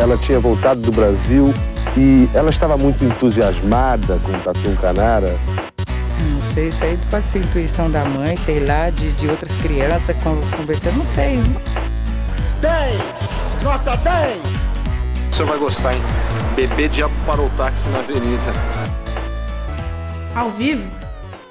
ela tinha voltado do Brasil e ela estava muito entusiasmada com o Tatu Canara. Não sei, isso aí pode ser intuição da mãe, sei lá, de, de outras crianças conversando, não sei. 10! Nota 10! O senhor vai gostar, hein? Bebê diabo parou o táxi na avenida. Ao vivo?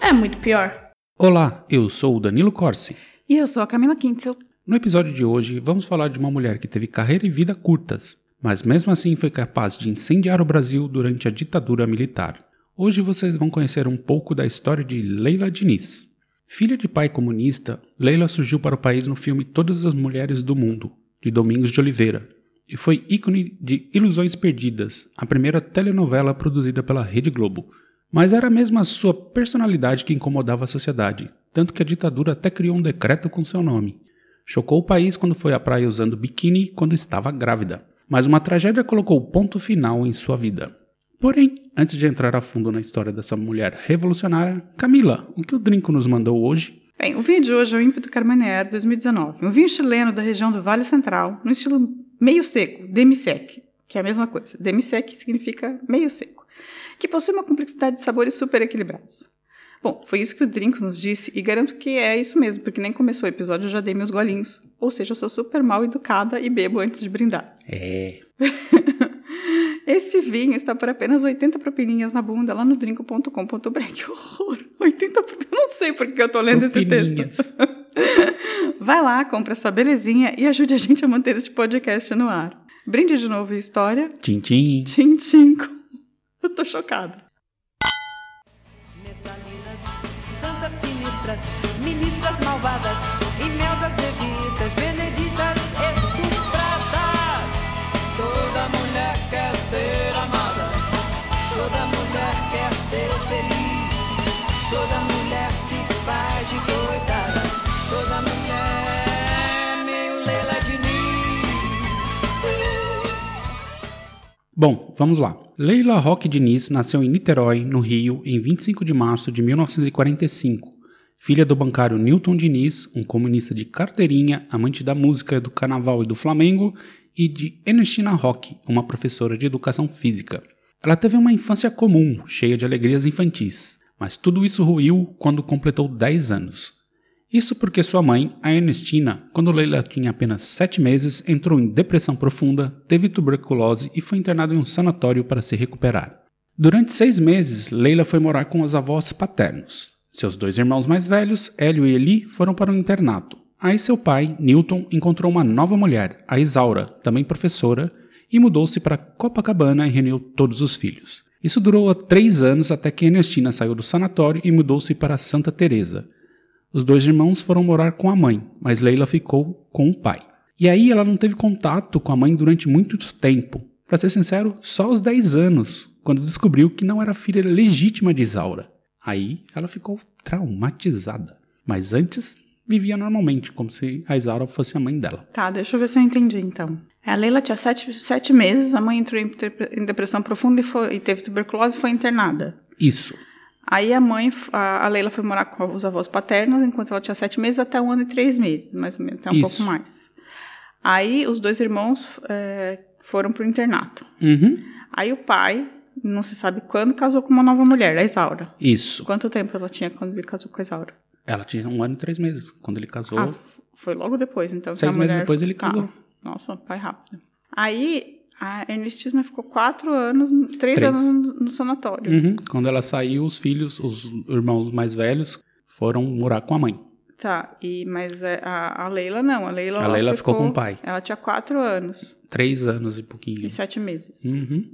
É muito pior. Olá, eu sou o Danilo Corsi. E eu sou a Camila Kintzel. No episódio de hoje, vamos falar de uma mulher que teve carreira e vida curtas, mas mesmo assim foi capaz de incendiar o Brasil durante a ditadura militar. Hoje vocês vão conhecer um pouco da história de Leila Diniz. Filha de pai comunista, Leila surgiu para o país no filme Todas as Mulheres do Mundo, de Domingos de Oliveira, e foi ícone de Ilusões Perdidas, a primeira telenovela produzida pela Rede Globo. Mas era mesmo a sua personalidade que incomodava a sociedade, tanto que a ditadura até criou um decreto com seu nome. Chocou o país quando foi à praia usando biquíni quando estava grávida. Mas uma tragédia colocou ponto final em sua vida. Porém, antes de entrar a fundo na história dessa mulher revolucionária, Camila, o que o Drinco nos mandou hoje? Bem, o vinho de hoje é o Ímpeto Carmanier 2019, um vinho chileno da região do Vale Central, no estilo meio seco, demi-sec, que é a mesma coisa. Demi-sec significa meio seco, que possui uma complexidade de sabores super equilibrados. Bom, foi isso que o Drinco nos disse e garanto que é isso mesmo, porque nem começou o episódio eu já dei meus golinhos. Ou seja, eu sou super mal educada e bebo antes de brindar. É. Este vinho está por apenas 80 propininhas na bunda lá no drinco.com.br. Que horror! 80 propininhas. Não sei por que eu tô lendo esse texto. Vai lá, compra essa belezinha e ajude a gente a manter este podcast no ar. Brinde de novo história. Tchim, tchim. Tchim, tchim. Eu tô chocada. Sinistras, ministras malvadas e mel das evitas, Bom, vamos lá. Leila Roque Diniz nasceu em Niterói, no Rio, em 25 de março de 1945. Filha do bancário Newton Diniz, um comunista de carteirinha, amante da música, do carnaval e do Flamengo, e de Ernestina Roque, uma professora de educação física. Ela teve uma infância comum, cheia de alegrias infantis, mas tudo isso ruiu quando completou 10 anos. Isso porque sua mãe, a Ernestina, quando Leila tinha apenas 7 meses, entrou em depressão profunda, teve tuberculose e foi internada em um sanatório para se recuperar. Durante seis meses, Leila foi morar com os avós paternos. Seus dois irmãos mais velhos, Hélio e Eli, foram para o internato. Aí seu pai, Newton, encontrou uma nova mulher, a Isaura, também professora, e mudou-se para Copacabana e reuniu todos os filhos. Isso durou três anos até que Ernestina saiu do sanatório e mudou-se para Santa Teresa. Os dois irmãos foram morar com a mãe, mas Leila ficou com o pai. E aí ela não teve contato com a mãe durante muito tempo. Para ser sincero, só aos 10 anos, quando descobriu que não era filha legítima de Isaura. Aí ela ficou traumatizada. Mas antes vivia normalmente, como se a Isaura fosse a mãe dela. Tá, deixa eu ver se eu entendi então. A Leila tinha sete, sete meses, a mãe entrou em, em depressão profunda e, foi, e teve tuberculose e foi internada. Isso. Aí a mãe, a, Leila foi morar com os avós paternos enquanto ela tinha sete meses até um ano e três meses, mais ou menos, até um Isso. pouco mais. Aí os dois irmãos é, foram pro internato. Uhum. Aí o pai, não se sabe quando, casou com uma nova mulher, a Isaura. Isso. Quanto tempo ela tinha quando ele casou com a Isaura? Ela tinha um ano e três meses quando ele casou. Ah, foi logo depois, então. Seis meses mulher- depois ele casou. Nossa, pai rápido. Aí a Ernestina ficou quatro anos, três, Três. anos no, sanatório. Uhum. Quando ela saiu, os filhos, os irmãos mais velhos, foram morar com a mãe. Tá, e, mas é, a, a Leila não. A Leila, A Leila ficou com o pai. Ela tinha quatro anos Três anos e pouquinho. e sete meses. Uhum.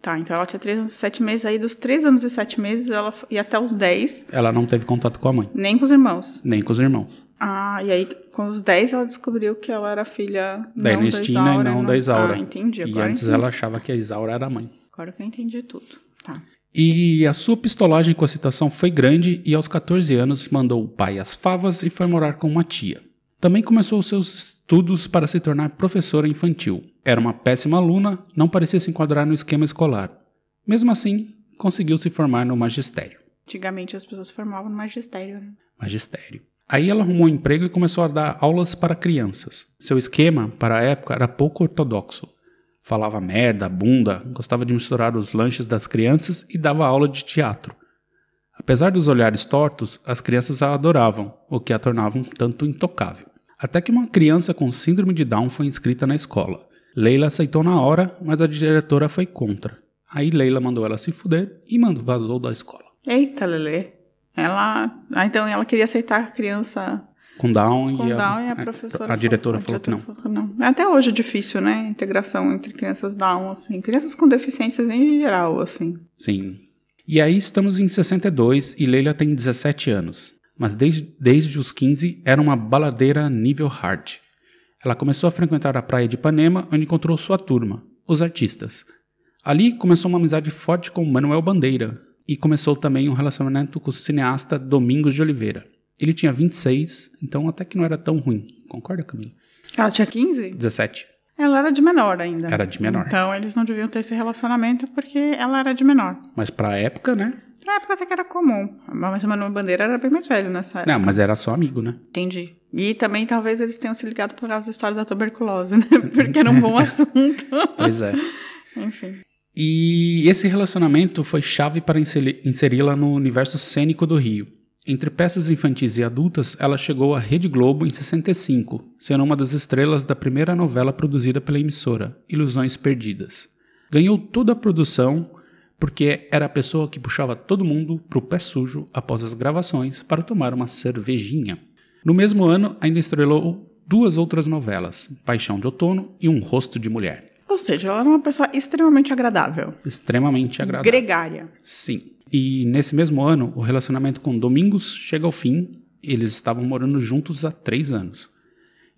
Tá, então ela tinha três anos e sete meses. Aí dos três anos e sete meses, ela ia até os dez, Ela não teve contato com a mãe, nem com os irmãos. nem com os irmãos. Ah, e aí com os dez ela descobriu que ela era filha Da não Ernestina da e não da Isaura. Ah, entendi. E Agora antes entendi. ela achava que a Isaura era a mãe. Agora que eu entendi tudo. Tá. E a sua pistolagem com a situação foi grande e aos 14 anos mandou o pai às favas e foi morar com uma tia. Também começou os seus estudos para se tornar professora infantil. Era uma péssima aluna, não parecia se enquadrar no esquema escolar. Mesmo assim, conseguiu se formar no magistério. Antigamente as pessoas formavam no magistério, né? Magistério. Aí ela arrumou um emprego e começou a dar aulas para crianças. Seu esquema, para a época, era pouco ortodoxo. Falava merda, bunda, gostava de misturar os lanches das crianças e dava aula de teatro. Apesar dos olhares tortos, as crianças a adoravam, o que a tornava um tanto intocável. Até que uma criança com síndrome de Down foi inscrita na escola. Leila aceitou na hora, mas a diretora foi contra. Aí Leila mandou ela se fuder e mandou vazou da escola. Eita, Lelê. Ela. Ah, então ela queria aceitar a criança Com Down, com e, a, Down e a professora. a diretora falou, a que não. diretora falou que não. Até hoje é difícil, né? A integração entre crianças Down, assim. Crianças com deficiências em geral, assim. Sim. E aí estamos em 62 e Leila tem 17 anos. Mas desde, desde os 15 era uma baladeira nível hard. Ela começou a frequentar a praia de Ipanema, onde encontrou sua turma, os artistas. Ali começou uma amizade forte com Manuel Bandeira e começou também um relacionamento com o cineasta Domingos de Oliveira. Ele tinha 26, então até que não era tão ruim. Concorda, Camila? Ela tinha 15? 17. Ela era de menor ainda. Era de menor. Então eles não deviam ter esse relacionamento porque ela era de menor. Mas pra época, né? Na época até que era comum. Mas o Manuel Bandeira era bem mais velho nessa época. Não, mas era só amigo, né? Entendi. E também talvez eles tenham se ligado por causa da história da tuberculose, né? Porque era um bom assunto. Pois é. Enfim. E esse relacionamento foi chave para inseri- inseri-la no universo cênico do Rio. Entre peças infantis e adultas, ela chegou à Rede Globo em 65, sendo uma das estrelas da primeira novela produzida pela emissora, Ilusões Perdidas. Ganhou toda a produção porque era a pessoa que puxava todo mundo pro pé sujo após as gravações para tomar uma cervejinha. No mesmo ano, ainda estrelou duas outras novelas, Paixão de Outono e Um Rosto de Mulher. Ou seja, ela era uma pessoa extremamente agradável. Extremamente agradável. Gregária. Sim. E nesse mesmo ano, o relacionamento com Domingos chega ao fim. Eles estavam morando juntos há três anos.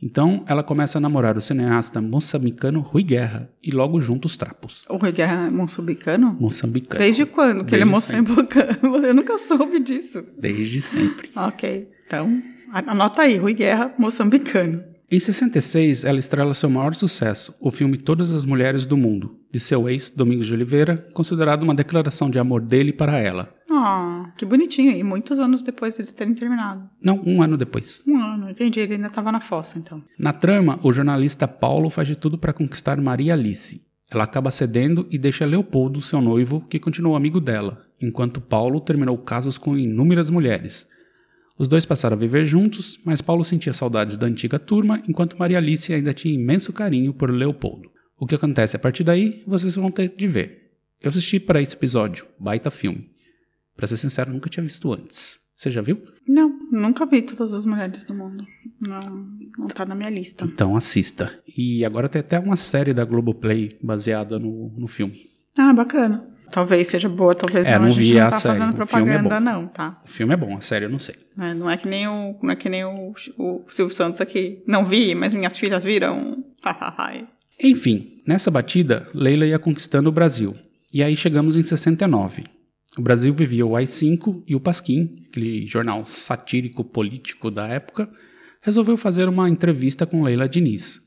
Então, ela começa a namorar o cineasta moçambicano Rui Guerra e logo junta os trapos. O Rui Guerra é moçambicano? Moçambicano. Desde quando que ele é moçambicano? Eu nunca soube disso. Desde sempre. Ok. Então, anota aí, Rui Guerra, moçambicano. Em 66, ela estrela seu maior sucesso, o filme Todas as Mulheres do Mundo, de seu ex, Domingos de Oliveira, considerado uma declaração de amor dele para ela. Ah, que bonitinho. E muitos anos depois deles terem terminado. Não, um ano depois. Um ano, entendi. Ele ainda estava na fossa, então. Na trama, o jornalista Paulo faz de tudo para conquistar Maria Alice. Ela acaba cedendo e deixa Leopoldo, seu noivo, que continuou amigo dela, enquanto Paulo terminou casos com inúmeras mulheres. Os dois passaram a viver juntos, mas Paulo sentia saudades da antiga turma, enquanto Maria Alice ainda tinha imenso carinho por Leopoldo. O que acontece a partir daí, vocês vão ter de ver. Eu assisti para esse episódio, baita filme. Pra ser sincero, nunca tinha visto antes. Você já viu? Não, nunca vi todas as mulheres do mundo. Não, não tá na minha lista. Então assista. E agora tem até uma série da Globoplay baseada no, no filme. Ah, bacana. Talvez seja boa, talvez É, não. não a gente não tá série. fazendo é propaganda, bom. não, tá? O filme é bom, a série eu não sei. É, não é que nem o, não é que nem o, o Silvio Santos aqui. Não vi, mas minhas filhas viram. Enfim, nessa batida, Leila ia conquistando o Brasil. E aí chegamos em 69. O Brasil vivia o AI-5 e o Pasquim, aquele jornal satírico político da época, resolveu fazer uma entrevista com Leila Diniz.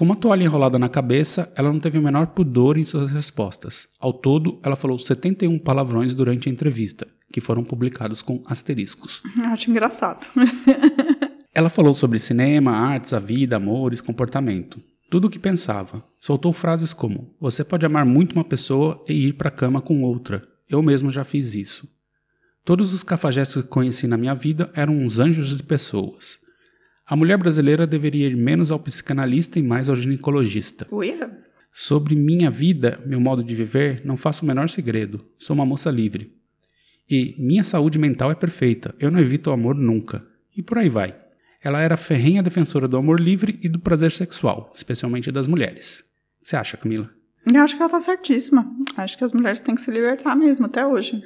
Com uma toalha enrolada na cabeça, ela não teve o menor pudor em suas respostas. Ao todo, ela falou 71 palavrões durante a entrevista, que foram publicados com asteriscos. Acho engraçado. Ela falou sobre cinema, artes, a vida, amores, comportamento. Tudo o que pensava. Soltou frases como: Você pode amar muito uma pessoa e ir para a cama com outra. Eu mesmo já fiz isso. Todos os cafajestes que conheci na minha vida eram uns anjos de pessoas. A mulher brasileira deveria ir menos ao psicanalista e mais ao ginecologista. Uia. Sobre minha vida, meu modo de viver, não faço o menor segredo. Sou uma moça livre. E minha saúde mental é perfeita. Eu não evito o amor nunca. E por aí vai. Ela era ferrenha defensora do amor livre e do prazer sexual, especialmente das mulheres. Você acha, Camila? Eu acho que ela tá certíssima. Acho que as mulheres têm que se libertar mesmo, até hoje.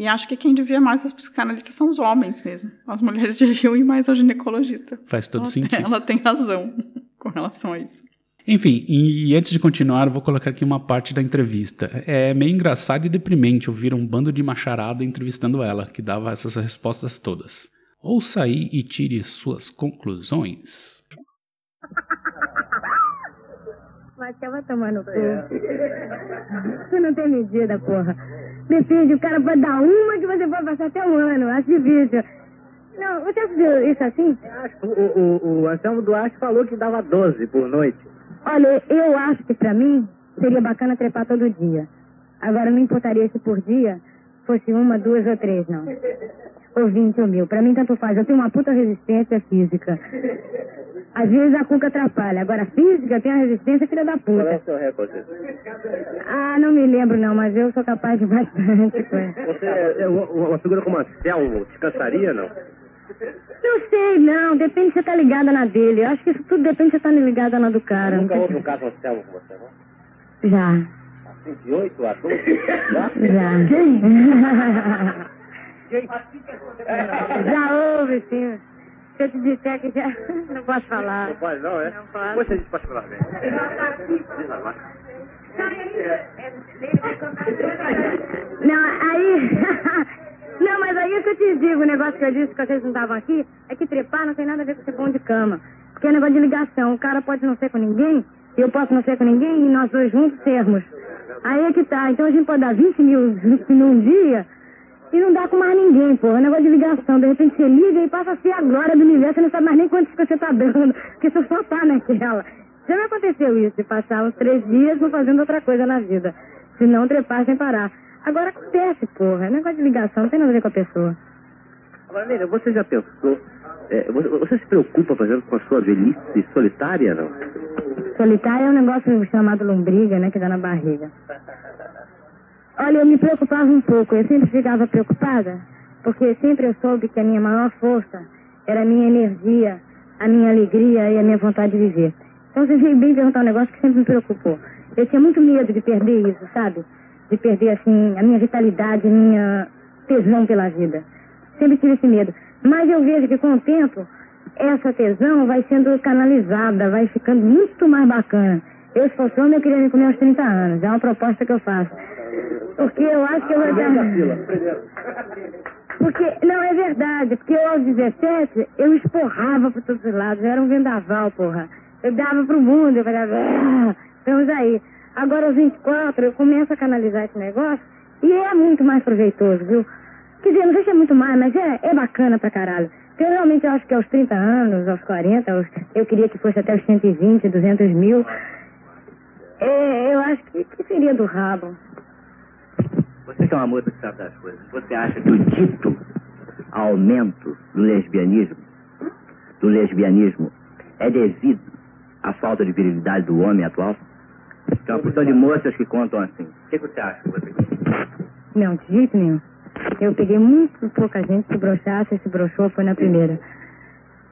E acho que quem devia mais aos psicanalistas são os homens mesmo. As mulheres deviam ir mais ao ginecologista. Faz todo ela, sentido. Ela tem razão com relação a isso. Enfim, e antes de continuar, eu vou colocar aqui uma parte da entrevista. É meio engraçado e deprimente ouvir um bando de macharada entrevistando ela, que dava essas respostas todas. Ouça aí e tire suas conclusões. Mas vai tomar no cu. Tu não tem medida, porra. Decide, o cara pode dar uma que você pode passar até um ano. Acho difícil. Não, você acha isso assim? O, o, o Anselmo Duarte falou que dava 12 por noite. Olha, eu acho que pra mim, seria bacana trepar todo dia. Agora, não importaria se por dia fosse uma, duas ou três, não. Ou vinte ou mil. Pra mim, tanto faz. Eu tenho uma puta resistência física. Às vezes a cuca atrapalha. Agora, a física tem a resistência filha da Qual é puta. o seu recorde? Ah, não me lembro, não, mas eu sou capaz de bastante coisa. Você, é, uma, uma figura como a Selmo, descansaria, não? Não sei, não. Depende se você tá ligada na dele. Eu acho que isso tudo depende se você tá ligada na do cara. Nunca Não houve um caso Anselmo com você, não? Já. Assim, de 8 a 12? Já? Já. já houve, sim. Se eu te disser que já. Não posso falar. Não pode, não, é? Não posso. Você diz particularmente. Diz lá, vai. Não, aí. Não, mas aí é que eu te digo, o negócio que eu disse que vocês não estavam aqui, é que trepar não tem nada a ver com ser bom de cama. Porque é negócio de ligação. O cara pode não ser com ninguém, eu posso não ser com ninguém, e nós dois juntos sermos. Aí é que tá. Então a gente pode dar 20 mil num dia e não dá com mais ninguém, pô. É negócio de ligação. De repente você liga e passa a ser a glória do universo, você não sabe mais nem quantos que você tá dando, porque você só tá naquela. Já me aconteceu isso, de passar uns três dias não fazendo outra coisa na vida. Se não trepar sem parar. Agora acontece, porra. É negócio de ligação, não tem nada a ver com a pessoa. Agora, Leila, você já pensou... é, você, você se preocupa, por exemplo, com a sua velhice solitária, não? Solitária é um negócio chamado lombriga, né, que dá na barriga. Olha, eu me preocupava um pouco, eu sempre ficava preocupada, porque sempre eu soube que a minha maior força era a minha energia, a minha alegria e a minha vontade de viver. Então você veio bem perguntar um negócio que sempre me preocupou. Eu tinha muito medo de perder isso, sabe? De perder, assim, a minha vitalidade, a minha tesão pela vida. Sempre tive esse medo. Mas eu vejo que com o tempo, essa tesão vai sendo canalizada, vai ficando muito mais bacana. Eu, se fosse homem, eu queria me comer aos 30 anos. É uma proposta que eu faço. Porque eu acho que eu vou Porque, não, é verdade. Porque eu, aos 17, eu esporrava por todos os lados. Eu era um vendaval, porra. Eu dava pro mundo, eu falava, ah, estamos aí. Agora, aos 24, eu começo a canalizar esse negócio e é muito mais proveitoso, viu? Quer dizer, não sei se é muito mais, mas é, é bacana pra caralho. Porque eu realmente acho que aos 30 anos, aos 40, aos- eu queria que fosse até os 120, 200 mil. É, eu acho que, que seria do rabo. Você que é uma moça que sabe das coisas, você acha que o dito aumento do lesbianismo, do lesbianismo, é devido à falta de virilidade do homem atual? Tem uma porção de moças que contam assim. O que, que você acha você Não, de jeito nenhum. Eu peguei muito pouca gente que broxasse, se broxou, foi na primeira.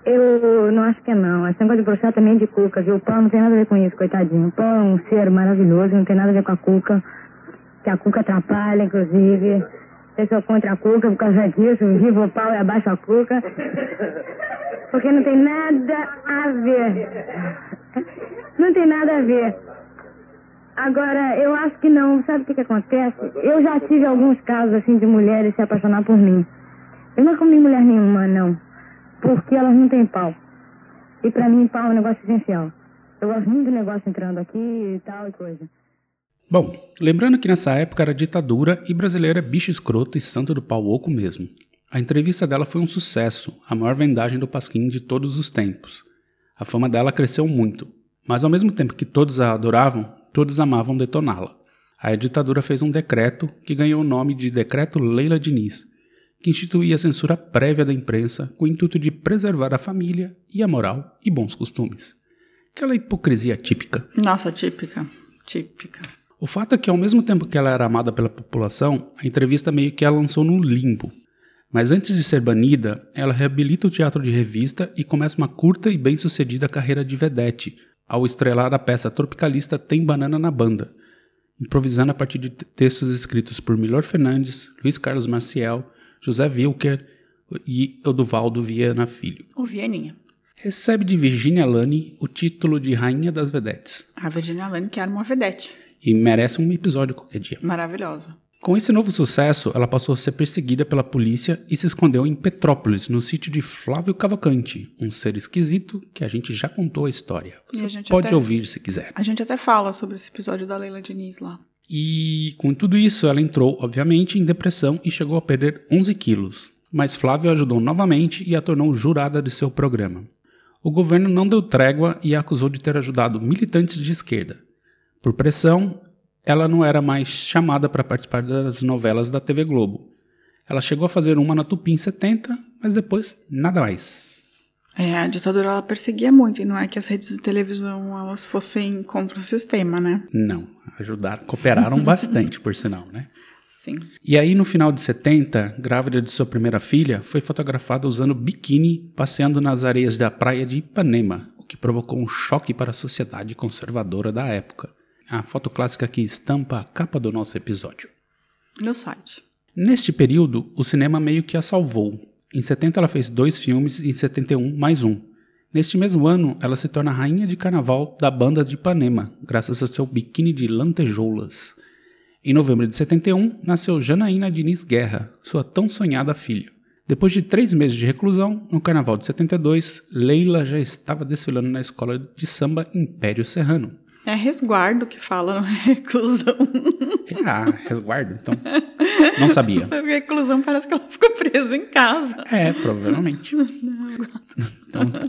Eu não acho que é não. Esse negócio de broxar também é de cuca, viu? O pau não tem nada a ver com isso, coitadinho. O pau é um ser maravilhoso, não tem nada a ver com a cuca. Que a cuca atrapalha, inclusive. Eu sou contra a cuca por causa disso. O pau e abaixo a cuca. Porque não tem nada a ver. Não tem nada a ver. Agora, eu acho que não. Sabe o que, que acontece? Eu já tive alguns casos, assim, de mulheres se apaixonar por mim. Eu não comi mulher nenhuma, não. Porque elas não têm pau. E pra mim, pau é um negócio essencial. Eu gosto muito do negócio entrando aqui e tal e coisa. Bom, lembrando que nessa época era ditadura e brasileira é bicho escroto e santo do pau oco mesmo. A entrevista dela foi um sucesso, a maior vendagem do Pasquim de todos os tempos. A fama dela cresceu muito, mas ao mesmo tempo que todos a adoravam, todos amavam detoná-la. A ditadura fez um decreto que ganhou o nome de Decreto Leila Diniz, que instituía a censura prévia da imprensa com o intuito de preservar a família e a moral e bons costumes. Aquela hipocrisia típica. Nossa, típica. Típica. O fato é que, ao mesmo tempo que ela era amada pela população, a entrevista meio que a lançou no limbo. Mas antes de ser banida, ela reabilita o teatro de revista e começa uma curta e bem-sucedida carreira de vedete, ao estrelar a peça tropicalista Tem Banana na Banda, improvisando a partir de textos escritos por Milor Fernandes, Luiz Carlos Maciel, José Wilker e Eduvaldo Viana Filho. O Vieninha. Recebe de Virginia Lani o título de Rainha das Vedetes A Virginia Lane, que era uma vedete. e merece um episódio qualquer dia. Maravilhosa. Com esse novo sucesso, ela passou a ser perseguida pela polícia e se escondeu em Petrópolis, no sítio de Flávio Cavalcante, um ser esquisito que a gente já contou a história. Você a gente pode até- ouvir se quiser. A gente até fala sobre esse episódio da Leila Diniz lá. E com tudo isso, ela entrou, obviamente, em depressão e chegou a perder 11 quilos. Mas Flávio ajudou novamente e a tornou jurada de seu programa. O governo não deu trégua e a acusou de ter ajudado militantes de esquerda. Por pressão, ela não era mais chamada para participar das novelas da TV Globo. Ela chegou a fazer uma na Tupi em 70, mas depois nada mais. É, a ditadura ela perseguia muito, e não é que as redes de televisão elas fossem contra o sistema, né? Não, ajudaram, cooperaram bastante, por sinal, né? Sim. E aí, no final de 70, grávida de sua primeira filha, foi fotografada usando biquíni passeando nas areias da praia de Ipanema, o que provocou um choque para a sociedade conservadora da época. A foto clássica que estampa a capa do nosso episódio. No site. Neste período, o cinema meio que a salvou. Em 70 ela fez dois filmes e em 71 mais um. Neste mesmo ano, ela se torna rainha de carnaval da banda de Ipanema, graças a seu biquíni de lantejoulas. Em novembro de 71, nasceu Janaína Diniz Guerra, sua tão sonhada filha. Depois de três meses de reclusão, no carnaval de 72, Leila já estava desfilando na escola de samba Império Serrano. É resguardo que fala, não é reclusão. Ah, resguardo, então. Não sabia. reclusão parece que ela ficou presa em casa. É, provavelmente. Então tá.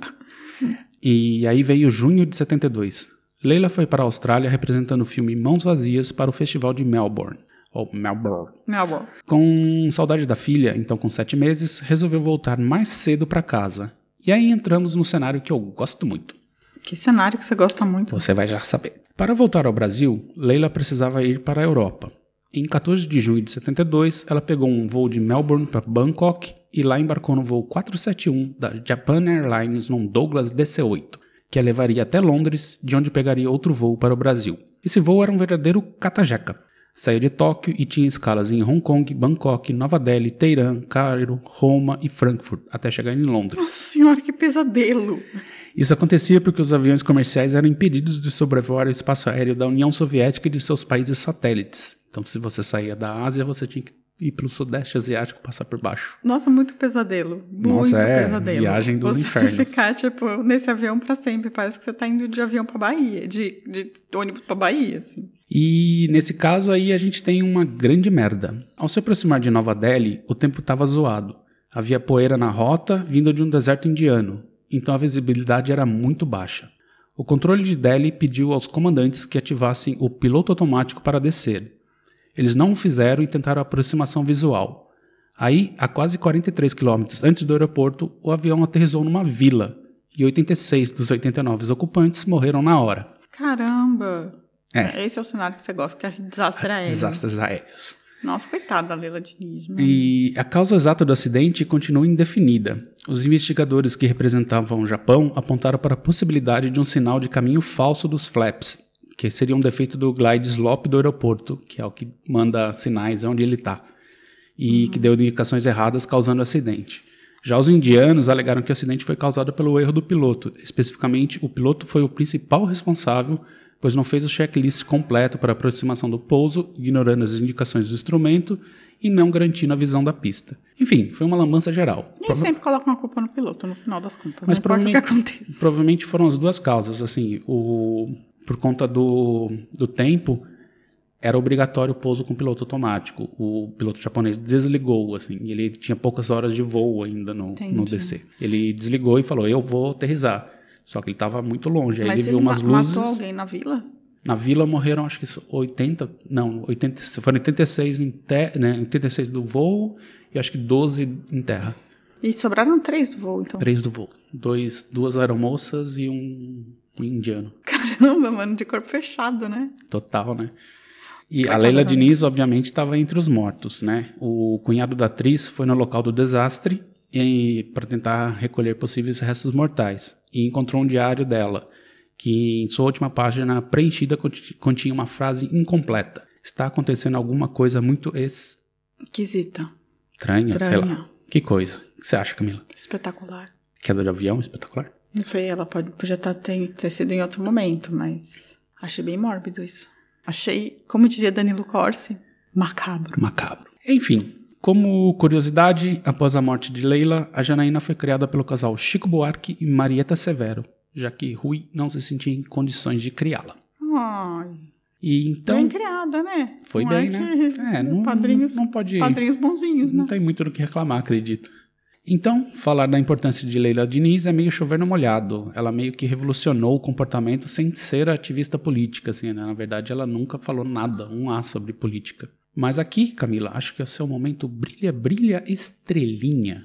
E aí veio junho de 72. Leila foi para a Austrália representando o filme Mãos Vazias para o Festival de Melbourne. Ou Melbourne. Melbourne. Com saudade da filha, então com sete meses, resolveu voltar mais cedo para casa. E aí entramos no cenário que eu gosto muito. Que cenário que você gosta muito. Você vai já saber. Para voltar ao Brasil, Leila precisava ir para a Europa. Em 14 de junho de 72, ela pegou um voo de Melbourne para Bangkok e lá embarcou no voo 471 da Japan Airlines num Douglas DC-8, que a levaria até Londres, de onde pegaria outro voo para o Brasil. Esse voo era um verdadeiro catajeca. Saía de Tóquio e tinha escalas em Hong Kong, Bangkok, Nova Delhi, Teherã, Cairo, Roma e Frankfurt, até chegar em Londres. Nossa senhora, que pesadelo. Isso acontecia porque os aviões comerciais eram impedidos de sobrevoar o espaço aéreo da União Soviética e de seus países satélites. Então, se você saía da Ásia, você tinha que ir pelo Sudeste Asiático passar por baixo. Nossa, muito pesadelo. Muito Nossa, é, pesadelo. viagem dos você infernos. ficar, tipo, nesse avião pra sempre. Parece que você tá indo de avião pra Bahia, de, de ônibus pra Bahia, assim. E nesse caso aí a gente tem uma grande merda. Ao se aproximar de Nova Delhi, o tempo estava zoado. Havia poeira na rota, vinda de um deserto indiano, então a visibilidade era muito baixa. O controle de Delhi pediu aos comandantes que ativassem o piloto automático para descer. Eles não o fizeram e tentaram aproximação visual. Aí, a quase 43 quilômetros antes do aeroporto, o avião aterrissou numa vila e 86 dos 89 ocupantes morreram na hora. Caramba. É. Esse é o cenário que você gosta, que é desastre aéreo. Desastres aéreos. Nossa, coitada da Leila Diniz. né? E a causa exata do acidente continua indefinida. Os investigadores que representavam o Japão apontaram para a possibilidade de um sinal de caminho falso dos flaps, que seria um defeito do glide slop do aeroporto, que é o que manda sinais onde ele está, e que deu indicações erradas causando o acidente. Já os indianos alegaram que o acidente foi causado pelo erro do piloto. Especificamente, o piloto foi o principal responsável, pois não fez o checklist completo para a aproximação do pouso, ignorando as indicações do instrumento e não garantindo a visão da pista. Enfim, foi uma lambança geral. Nem Prova- sempre colocam a culpa no piloto, no final das contas. Mas provavelmente, provavelmente foram as duas causas. Assim, o, por conta do, do tempo, era obrigatório o pouso com piloto automático. O piloto japonês desligou, assim, ele tinha poucas horas de voo ainda no, no. DC. Ele desligou e falou: Eu vou aterrissar. Só que ele estava muito longe. Aí Mas ele viu umas ma- luzes. matou alguém na vila? Na vila morreram, acho que 80, não, 80, foram 86 em te, né, 86 do voo e acho que 12 em terra. E sobraram três do voo, então. Três do voo. Dois, duas aeromoças e um indiano. Caramba, mano, de corpo fechado, né? Total, né? E a Coitada Leila da Diniz, obviamente, estava entre os mortos, né? O cunhado da atriz foi no local do desastre para tentar recolher possíveis restos mortais e encontrou um diário dela, que em sua última página preenchida conti- continha uma frase incompleta. Está acontecendo alguma coisa muito Esquisita. estranha, sei lá. Estranha. Que coisa? O que você acha, Camila? Espetacular. Queda de avião espetacular? Não sei, ela pode, podia tá, ter, ter sido em outro momento, mas achei bem mórbido isso. Achei, como diria Danilo Corsi, macabro. Macabro. Enfim, como curiosidade, após a morte de Leila, a Janaína foi criada pelo casal Chico Buarque e Marieta Severo, já que Rui não se sentia em condições de criá-la. Ai, E então bem criada, né? foi Não bem, é né? que- É, não, padrinhos, não pode padrinhos bonzinhos, não né? tem muito do que reclamar, acredito. Então, falar da importância de Leila Diniz é meio chover no molhado. Ela meio que revolucionou o comportamento sem ser ativista política, assim, né? Na verdade, ela nunca falou nada, um A sobre política. Mas aqui, Camila, acho que é o seu momento brilha, brilha estrelinha.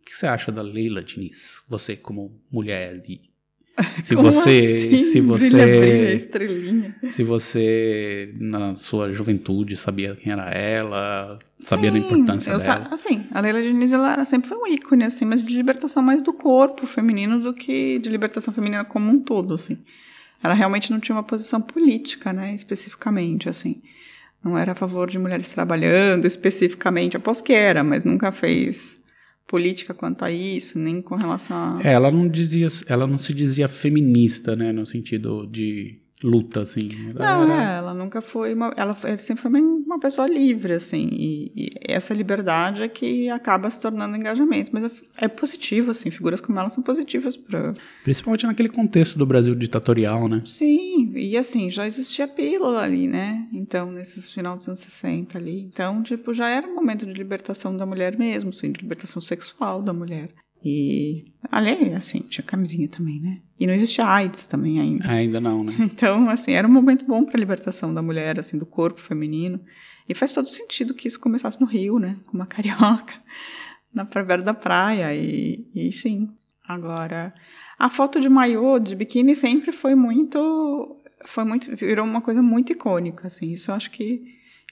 O que você acha da Leila Diniz? Você como mulher e se Como você, assim? se você, Brilha, brilha, estrelinha. se você na sua juventude sabia quem era ela, sabia da Sim, importância eu dela. sa- assim, a Leila Diniz ela era- sempre foi um ícone, assim, mas de libertação mais do corpo feminino do que de libertação feminina como um todo, assim. Ela realmente não tinha uma posição política, né, especificamente, assim. Não era a favor de mulheres trabalhando, especificamente, após que era, mas nunca fez política quanto a isso, nem com relação a... É, ela não dizia, ela não se dizia feminista, né, no sentido de luta, assim. Ela Não, era- é, ela nunca foi uma, ela, sempre foi uma, uma pessoa livre, assim, e, e essa liberdade é que acaba se tornando engajamento, mas é, é positivo, assim, figuras como ela são positivas para Principalmente naquele contexto do Brasil ditatorial, né? Sim, e assim, já existia pílula ali, né? Então, nesses final dos anos 60 ali. Então, tipo, já era um momento de libertação da mulher mesmo, assim, de libertação sexual da mulher. E, ali, assim, tinha camisinha também, né? E não existia AIDS também ainda. Ainda não, né? Então, assim, era um momento bom para a libertação da mulher, assim, do corpo feminino. E faz todo sentido que isso começasse no Rio, né? Com uma carioca, na beira da praia. E, e sim. Agora, a foto de maiô, de biquíni, sempre foi muito. Foi muito. Virou uma coisa muito icônica, assim. Isso eu acho que.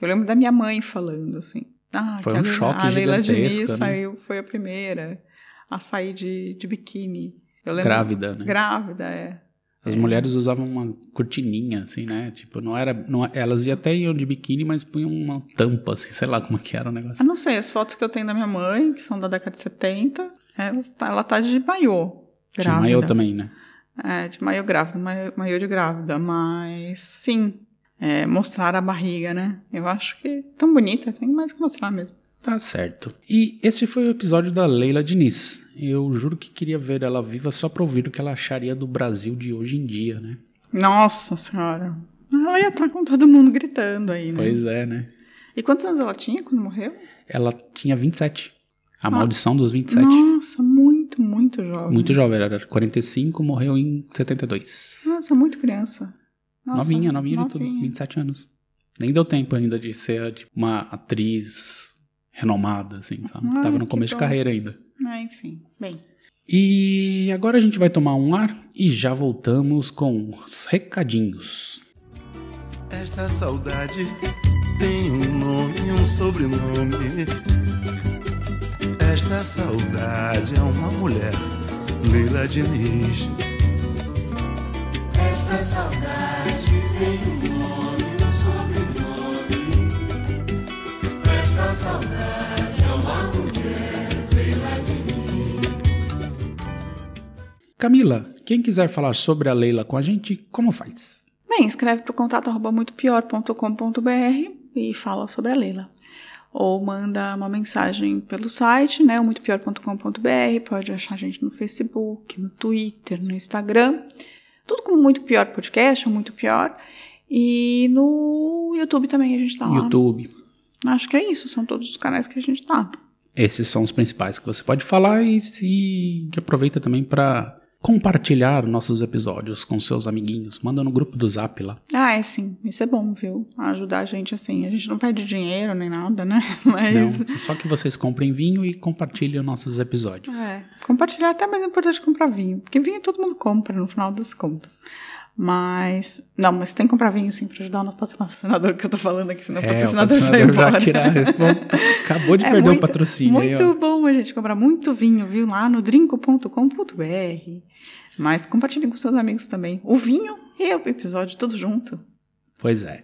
Eu lembro da minha mãe falando, assim. Ah, Foi que a um Leila- choque A Leila Diniz né? saiu, foi a primeira a sair de, de biquíni. Eu lembro- Grávida, né? Grávida, é. As mulheres usavam uma cortininha, assim, né? Tipo, não era. Não, elas iam até iam de biquíni, mas punham uma tampa, assim, sei lá como que era o negócio. Eu não sei, as fotos que eu tenho da minha mãe, que são da década de 70, ela tá, ela tá de maiô. Grávida. maiô também, né? É, de maiô grávida, maiô, maiô de grávida, mas sim, é, mostrar a barriga, né? Eu acho que tão bonita, tem mais que mostrar mesmo. Tá certo. E esse foi o episódio da Leila Diniz. Eu juro que queria ver ela viva só pra ouvir o que ela acharia do Brasil de hoje em dia, né? Nossa senhora. Ela ia estar com todo mundo gritando aí, né? Pois é, né? E quantos anos ela tinha quando morreu? Ela tinha 27. A Ah. maldição dos 27. Nossa, muito, muito jovem. Muito jovem, era 45, morreu em 72. Nossa, muito criança. Nossa, novinha, novinha, de tudo, 27 anos. Nem deu tempo ainda de ser tipo, uma atriz renomada, assim, sabe? Ai, Tava no começo de carreira ainda. Ah, enfim, bem. E agora a gente vai tomar um ar e já voltamos com os recadinhos. Esta saudade tem um nome e um sobrenome. Esta saudade é uma mulher, Leila Diniz. Esta saudade Camila, quem quiser falar sobre a Leila com a gente, como faz? Bem, escreve para o contato arroba muitopior.com.br e fala sobre a Leila. Ou manda uma mensagem pelo site, né, o muitopior.com.br, pode achar a gente no Facebook, no Twitter, no Instagram, tudo como Muito Pior Podcast, ou Muito Pior, e no YouTube também a gente tá lá. YouTube. Acho que é isso, são todos os canais que a gente tá. Esses são os principais que você pode falar e se que aproveita também para compartilhar nossos episódios com seus amiguinhos. Manda no grupo do Zap lá. Ah, é sim, isso é bom, viu? Ajudar a gente assim. A gente não pede dinheiro nem nada, né? Mas. Não, só que vocês comprem vinho e compartilhem nossos episódios. É, compartilhar é até mais importante comprar vinho. Porque vinho todo mundo compra no final das contas. Mas. Não, mas tem que comprar vinho sim pra ajudar o nosso patrocinador que eu tô falando aqui, senão o É, o patrocinador, vai patrocinador já embora. tira- Pô, acabou de É perder muito- o patrocínio aí, Muito ó. bom a gente comprar muito vinho, viu? Lá no drinco.com.br. Mas compartilhem com seus amigos também. O vinho e o episódio, tudo junto. Pois é.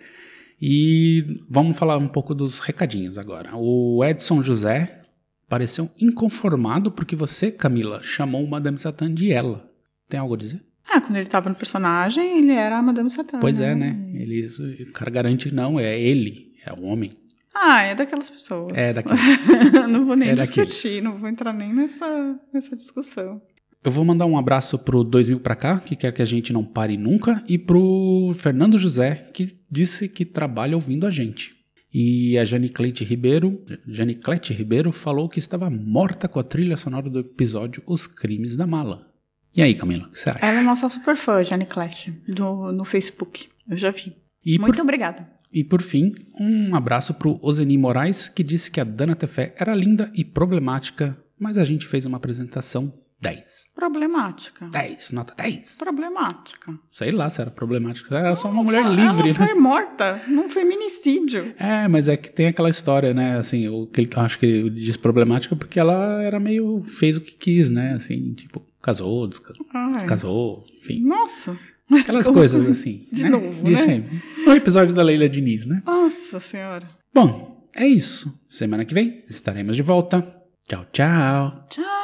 E vamos falar um pouco dos recadinhos agora. O Edson José pareceu inconformado porque você, Camila, chamou o Madame Satã de ela. Tem algo a dizer? Ah, quando ele tava no personagem, ele era a Madame Satã. Pois é, né? Ele, o cara garante não, é ele, é o homem. Ah, é daquelas pessoas. É daqueles. não vou nem É discutir, daqueles. não vou entrar nem nessa, nessa discussão. Eu vou mandar um abraço pro 2000 pra cá, que quer que a gente não pare nunca, e pro Fernando José, que disse que trabalha ouvindo a gente. E a Janiclete Ribeiro, Janiclete Ribeiro falou que estava morta com a trilha sonora do episódio Os Crimes da Mala. E aí, Camila, o que você acha? Ela é nossa super fã, Jane Clash, do, no Facebook. Eu já vi. E Muito por, obrigada. e por fim, um abraço pro Ozeni Moraes, que disse que a Dana Tefé era linda e problemática, mas a gente fez uma apresentação 10. Problemática. 10, nota 10. Problemática. Sei lá se era problemática, era só uma mulher Ela livre, né? foi morta num feminicídio. É, mas é que tem aquela história, né? Assim, o que ele acho que ele diz problemática porque ela era meio. fez o que quis, né? Assim, tipo, casou, descasou, descasou enfim. Nossa. Aquelas coisas assim. De né? novo, De né? sempre. No episódio da Leila Diniz, né? Nossa senhora. Bom, é isso. Semana que vem estaremos de volta. Tchau, tchau. Tchau.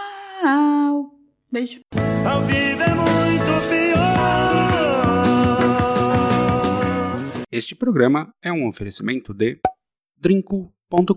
Beijo. A vida é muito pior. Este programa é um oferecimento de drinco.com.br